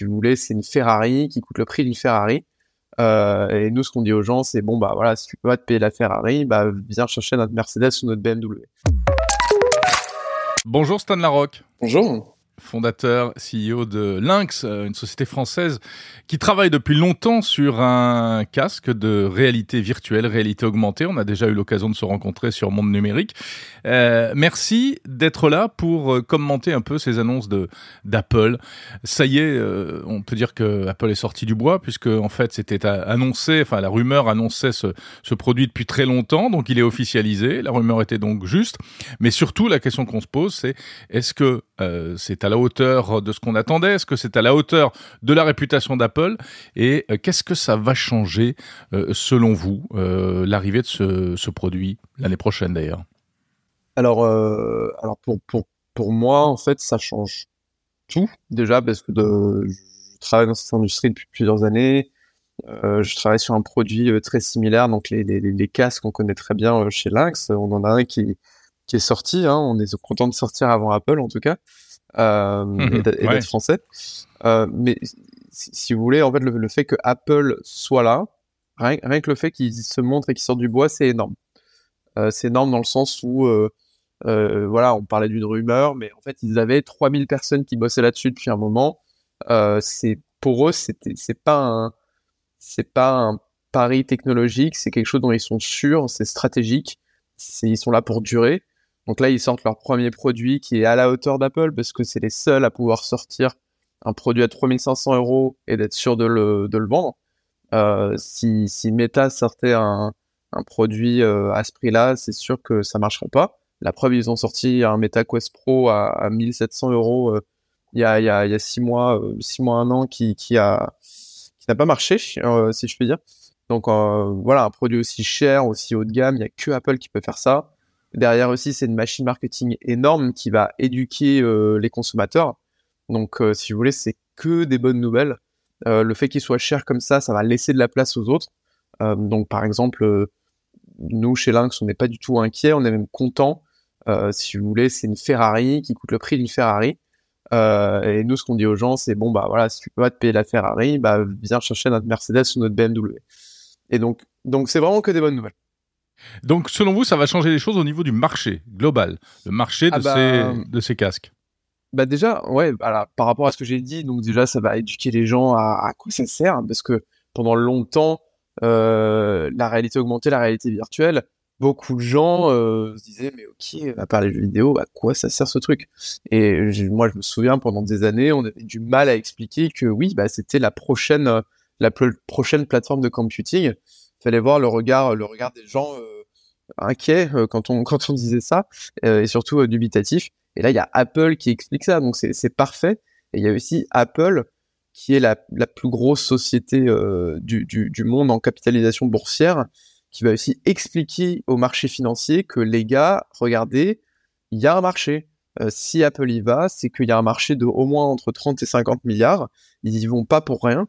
si vous voulez, c'est une Ferrari qui coûte le prix d'une Ferrari. Euh, et nous, ce qu'on dit aux gens, c'est bon, bah voilà, si tu peux pas te payer la Ferrari, bah viens chercher notre Mercedes ou notre BMW. Bonjour Stan Larocque. Bonjour fondateur, CEO de Lynx, euh, une société française qui travaille depuis longtemps sur un casque de réalité virtuelle, réalité augmentée. On a déjà eu l'occasion de se rencontrer sur Monde Numérique. Euh, merci d'être là pour euh, commenter un peu ces annonces d'Apple. Ça y est, on peut dire que Apple est sorti du bois puisque en fait c'était annoncé, enfin la rumeur annonçait ce, produit depuis très longtemps, donc il est officialisé. La rumeur était donc juste, mais surtout la question qu'on se pose, c'est est-ce que c'est à la hauteur de ce qu'on attendait? Est-ce que c'est à la hauteur de la réputation d'Apple? Et euh, qu'est-ce que ça va changer, euh, selon vous, l'arrivée de ce, produit l'année prochaine d'ailleurs? Alors, alors pour, pour, pour moi, en fait, ça change tout déjà parce que je travaille dans cette industrie depuis plusieurs années. je travaille sur un produit très similaire, donc les casques qu'on connaît très bien chez Lynx. On en a un qui, qui est sorti. Hein, on est content de sortir avant Apple en tout cas euh, mhm. et d'être français. Euh, mais si, vous voulez, en fait, le, fait que Apple soit là, rien, que le fait qu'il se montre et qu'il sorte du bois, c'est énorme. Euh, c'est énorme dans le sens où, voilà, on parlait d'une rumeur, mais en fait, ils avaient 3000 personnes qui bossaient là-dessus depuis un moment. c'est pour eux, c'était, c'est pas un, c'est pas un pari technologique, c'est quelque chose dont ils sont sûrs, c'est stratégique, ils sont là pour durer. Donc là, ils sortent leur premier produit qui est à la hauteur d'Apple parce que c'est les seuls à pouvoir sortir un produit à 3500 euros et d'être sûr de le, de le vendre. Euh, si, si Meta sortait un, un produit euh, à ce prix-là, c'est sûr que ça marcherait pas. La preuve, ils ont sorti un Meta Quest Pro à, à 1700 euros euh, il y a, il y a, y a six mois, six mois, un an, qui, qui a, qui n'a pas marché, si je puis dire. Donc voilà, un produit aussi cher, aussi haut de gamme, il y a que Apple qui peut faire ça. Derrière aussi, c'est une machine marketing énorme qui va éduquer euh, les consommateurs. Donc, euh, si vous voulez, c'est que des bonnes nouvelles. Euh, le fait qu'il soit cher comme ça, ça va laisser de la place aux autres. donc, par exemple, nous, chez Lynx, on n'est pas du tout inquiet, on est même content. si vous voulez, c'est une Ferrari qui coûte le prix d'une Ferrari. et nous, ce qu'on dit aux gens, c'est bon, bah voilà, si tu peux pas te payer la Ferrari, bah viens chercher notre Mercedes ou notre BMW. Et donc, donc c'est vraiment que des bonnes nouvelles. Donc, selon vous, ça va changer les choses au niveau du marché global, le marché de, ah bah, ces, de ces casques? bah déjà, ouais, par rapport à ce que j'ai dit, donc déjà, ça va éduquer les gens à, à quoi ça sert, parce que pendant longtemps, euh, la réalité augmentée, la réalité virtuelle, beaucoup de gens euh, se disaient, mais ok, à part les jeux vidéo, à quoi ça sert ce truc? Et moi, je me souviens, pendant des années, on avait du mal à expliquer que oui, bah, c'était la prochaine, la prochaine plateforme de computing fallait voir le regard, le regard des gens euh, inquiets euh, quand on quand on disait ça euh, et surtout dubitatif. Et là, il y a Apple qui explique ça, donc c'est parfait. Et il y a aussi Apple qui est la, la plus grosse société du, du, du, monde en capitalisation boursière, qui va aussi expliquer au marché financier que les gars, regardez, il y a un marché. si Apple y va, c'est qu'il y a un marché de au moins entre 30 et 50 milliards. Ils y vont pas pour rien.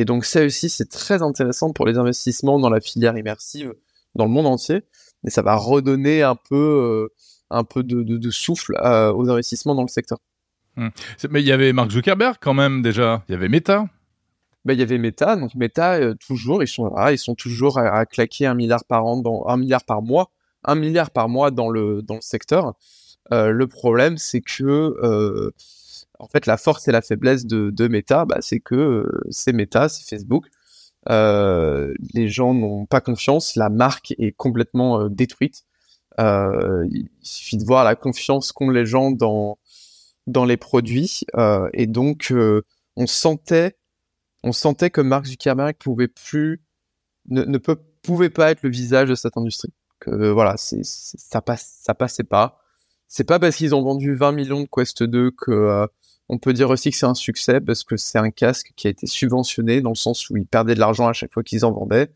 Et donc ça aussi, c'est très intéressant pour les investissements dans la filière immersive dans le monde entier. Et ça va redonner un peu, euh, un peu de, de, de souffle euh, aux investissements dans le secteur. Hmm. Mais il y avait Mark Zuckerberg quand même déjà. Il y avait Meta. Ben, il y avait Meta, donc Meta euh, toujours, ils sont ils sont toujours à, claquer un milliard par an, dans, un milliard par mois, un milliard par mois dans le dans le secteur. le problème, c'est que en fait, la force et la faiblesse de, de Meta, bah, c'est que euh, c'est Meta, c'est Facebook. Euh, les gens n'ont pas confiance, la marque est complètement euh, détruite. Euh, il suffit de voir la confiance qu'ont les gens dans dans les produits, et donc on sentait, on sentait que Mark Zuckerberg pouvait plus, ne, ne peut, pouvait pas être le visage de cette industrie. Que voilà, ça passe, ça passait pas. C'est pas parce qu'ils ont vendu 20 millions de Quest 2 que on peut dire aussi que c'est un succès parce que c'est un casque qui a été subventionné dans le sens où ils perdaient de l'argent à chaque fois qu'ils en vendaient.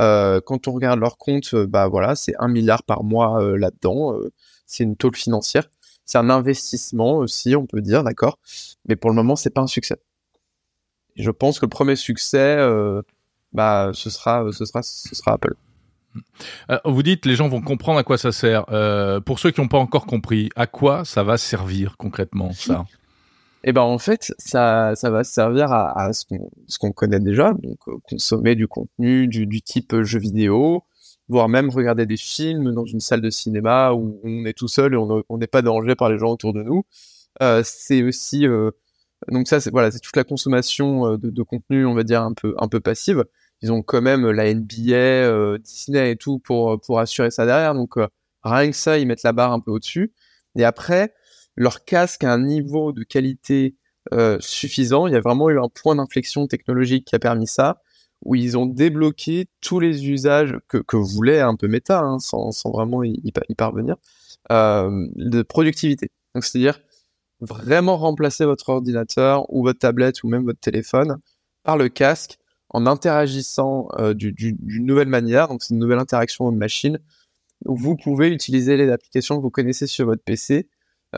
Euh, quand on regarde leur compte, euh, bah voilà, c'est un milliard par mois euh, là-dedans. c'est une tôle financière. C'est un investissement aussi, on peut dire, d'accord. Mais pour le moment, c'est pas un succès. je pense que le premier succès, bah, ce sera, ce sera, ce sera Apple. vous dites les gens vont comprendre à quoi ça sert. pour ceux qui n'ont pas encore compris, à quoi ça va servir concrètement ça? Et ben en fait, ça, ça va servir à, ce qu'on ce qu'on connaît déjà, donc euh, consommer du contenu du, type euh, jeu vidéo, voire même regarder des films dans une salle de cinéma où on est tout seul et on n'est pas dérangé par les gens autour de nous. Euh, c'est aussi donc ça c'est voilà c'est toute la consommation de, contenu on va dire un peu un peu passive. Ils ont quand même la NBA, Disney et tout pour pour assurer ça derrière. Donc rien que ça ils mettent la barre un peu au-dessus. Et après leur casque a un niveau de qualité euh, suffisant. Il y a vraiment eu un point d'inflexion technologique qui a permis ça, où ils ont débloqué tous les usages que, que voulait un peu Meta, hein, sans, sans, vraiment y, parvenir, euh, de productivité. Donc c'est-à-dire vraiment remplacer votre ordinateur ou votre tablette ou même votre téléphone par le casque en interagissant euh, d'une nouvelle manière. Donc c'est une nouvelle interaction de machine. Où vous pouvez utiliser les applications que vous connaissez sur votre PC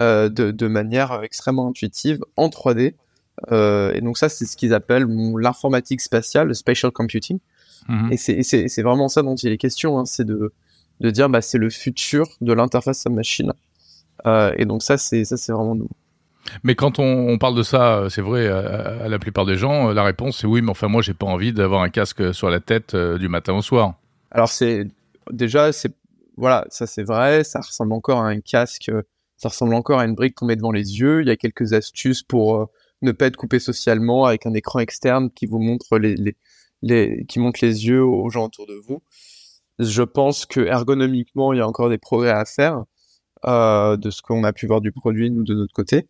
de, de, manière extrêmement intuitive en 3D. Euh, et donc ça, c'est ce qu'ils appellent l'informatique spatiale, le spatial computing. Mmh. Et c'est vraiment ça dont il est question, hein, c'est de, de dire bah, c'est le futur de l'interface homme-machine. Euh, et donc ça, c'est ça, c'est vraiment nous. Mais quand on, on, parle de ça, c'est vrai, à, à, la plupart des gens, la réponse c'est oui, mais enfin moi j'ai pas envie d'avoir un casque sur la tête euh, du matin au soir. Alors c'est déjà c'est voilà, ça c'est vrai, ça ressemble encore à un casque ça ressemble encore à une brique qu'on met devant les yeux. Il y a quelques astuces pour euh, ne pas être coupé socialement avec un écran externe qui vous montre les, les, les, qui montre les yeux aux gens autour de vous. Je pense que ergonomiquement, il y a encore des progrès à faire euh, de ce qu'on a pu voir du produit de notre côté.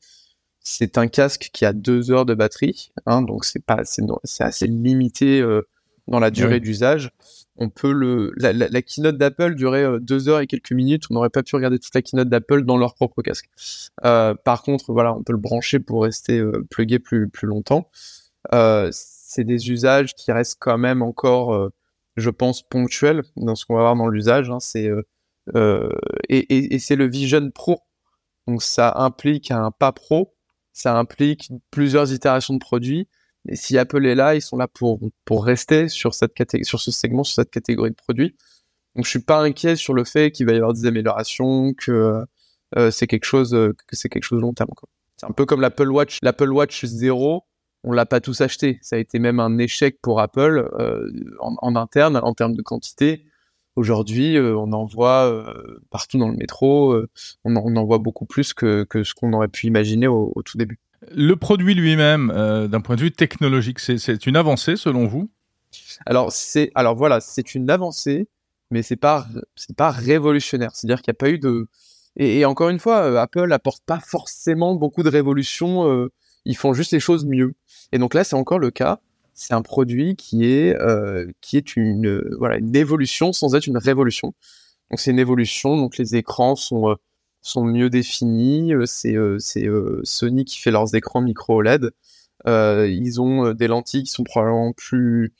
C'est un casque qui a deux heures de batterie, hein, donc c'est pas c'est assez limité euh, dans la durée d'usage on peut le la, la, la keynote d'Apple durait euh, deux heures et quelques minutes. On n'aurait pas pu regarder toute la keynote d'Apple dans leur propre casque. Euh, par contre, voilà, on peut le brancher pour rester euh, plugué plus plus longtemps. Euh, c'est des usages qui restent quand même encore, je pense, ponctuels dans ce qu'on va voir dans l'usage. Hein. C'est et, et, et c'est le Vision Pro. Donc ça implique un pas pro, ça implique plusieurs itérations de produits si Apple est là, ils sont là pour, rester sur, ce segment, sur cette catégorie de produits. Donc je suis pas inquiet sur le fait qu'il va y avoir des améliorations, que euh, c'est quelque chose que c'est quelque chose de long terme. C'est un peu comme l'Apple Watch, l'Apple Watch 0, on l'a pas tous acheté. Ça a été même un échec pour Apple euh, en, interne en termes de quantité. Aujourd'hui, euh, on en voit euh, partout dans le métro. Euh, on, en, voit beaucoup plus que, ce qu'on aurait pu imaginer au tout début. Le produit lui-même, euh, d'un point de vue technologique, c'est une avancée selon vous? Alors c'est alors voilà, c'est une avancée, mais c'est pas c'est pas révolutionnaire. C'est-à-dire qu'il n'y a pas eu de et, encore une fois, euh, Apple apporte pas forcément beaucoup de révolution. Euh, ils font juste les choses mieux. Et donc là, c'est encore le cas. C'est un produit qui est qui est une voilà une évolution sans être une révolution. Donc c'est une évolution. Donc les écrans sont sont mieux définis. Euh, c'est euh, euh, Sony qui fait leurs écrans micro OLED. ils ont des lentilles qui sont probablement plus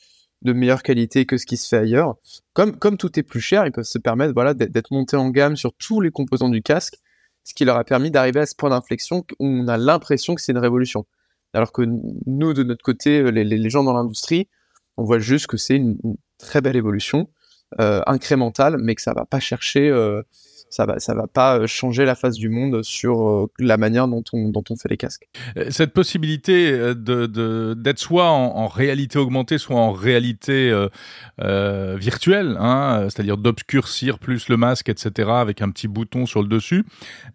de meilleure qualité que ce qui se fait ailleurs. Comme, comme tout est plus cher, ils peuvent se permettre voilà, d'être montés en gamme sur tous les composants du casque, ce qui leur a permis d'arriver à ce point d'inflexion où on a l'impression que c'est une révolution. Alors que nous, de notre côté, les, gens dans l'industrie, on voit juste que c'est une, très belle évolution, incrémentale, mais que ça va pas chercher ça va, ça va pas euh, changer la face du monde sur euh, la manière dont on, dont on fait les casques. Euh, cette possibilité d'être soit en, réalité augmentée, soit en réalité virtuelle, hein, c'est-à-dire d'obscurcir plus le masque, etc., avec un petit bouton sur le dessus,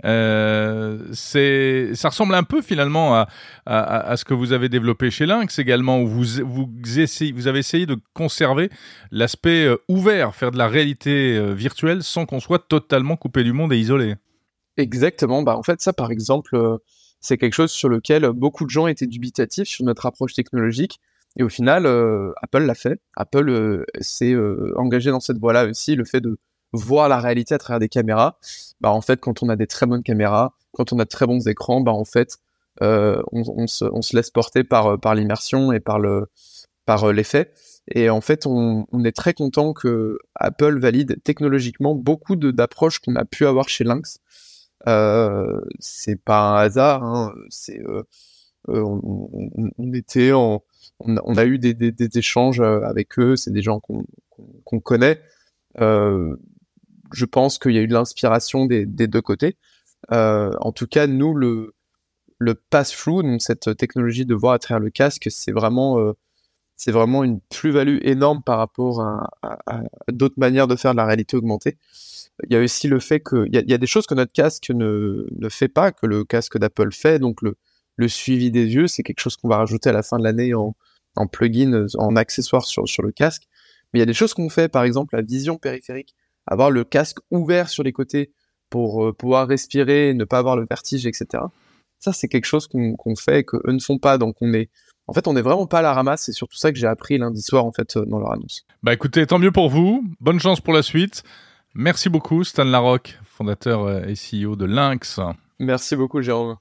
ça ressemble un peu finalement à, ce que vous avez développé chez Lynx également, où vous, vous, essayez, vous avez essayé de conserver l'aspect ouvert, faire de la réalité virtuelle sans qu'on soit totalement coupé du monde et isolé. Exactement. Bah, en fait, ça, par exemple, euh, c'est quelque chose sur lequel beaucoup de gens étaient dubitatifs sur notre approche technologique. Et au final, euh, Apple l'a fait. Apple euh, s'est engagé dans cette voie-là aussi, le fait de voir la réalité à travers des caméras. Bah, en fait, quand on a des très bonnes caméras, quand on a de très bons écrans, bah, en fait, on, on, se, on, se, laisse porter par, par l'immersion et par le par l'effet. Et en fait, on, on, est très content que Apple valide technologiquement beaucoup d'approches qu'on a pu avoir chez Lynx. Euh, c'est pas un hasard, hein, c'est euh, euh on, on, on, était en, on a, eu des, des, des, échanges euh, avec eux, c'est des gens qu'on qu connaît. Euh, je pense qu'il y a eu de l'inspiration des, des, deux côtés. Euh, en tout cas, nous, le, le pass-through, donc cette technologie de voir à travers le casque, c'est vraiment, c'est vraiment une plus-value énorme par rapport à, d'autres manières de faire de la réalité augmentée. Il y a aussi le fait qu'il y, y a des choses que notre casque ne, ne fait pas, que le casque d'Apple fait, donc le, le suivi des yeux, c'est quelque chose qu'on va rajouter à la fin de l'année en, en plugin, en accessoire sur, sur le casque. Mais il y a des choses qu'on fait, par exemple la vision périphérique, avoir le casque ouvert sur les côtés pour euh, pouvoir respirer, ne pas avoir le vertige, etc. Ça, c'est quelque chose qu'on fait et qu'eux ne font pas. Donc, on est, en fait, on n'est vraiment pas à la ramasse. C'est surtout ça que j'ai appris lundi soir, en fait, euh, dans leur annonce. Bah, écoutez, tant mieux pour vous. Bonne chance pour la suite. Merci beaucoup, Stan Larocque, fondateur euh, et CEO de Lynx. Merci beaucoup, Jérôme.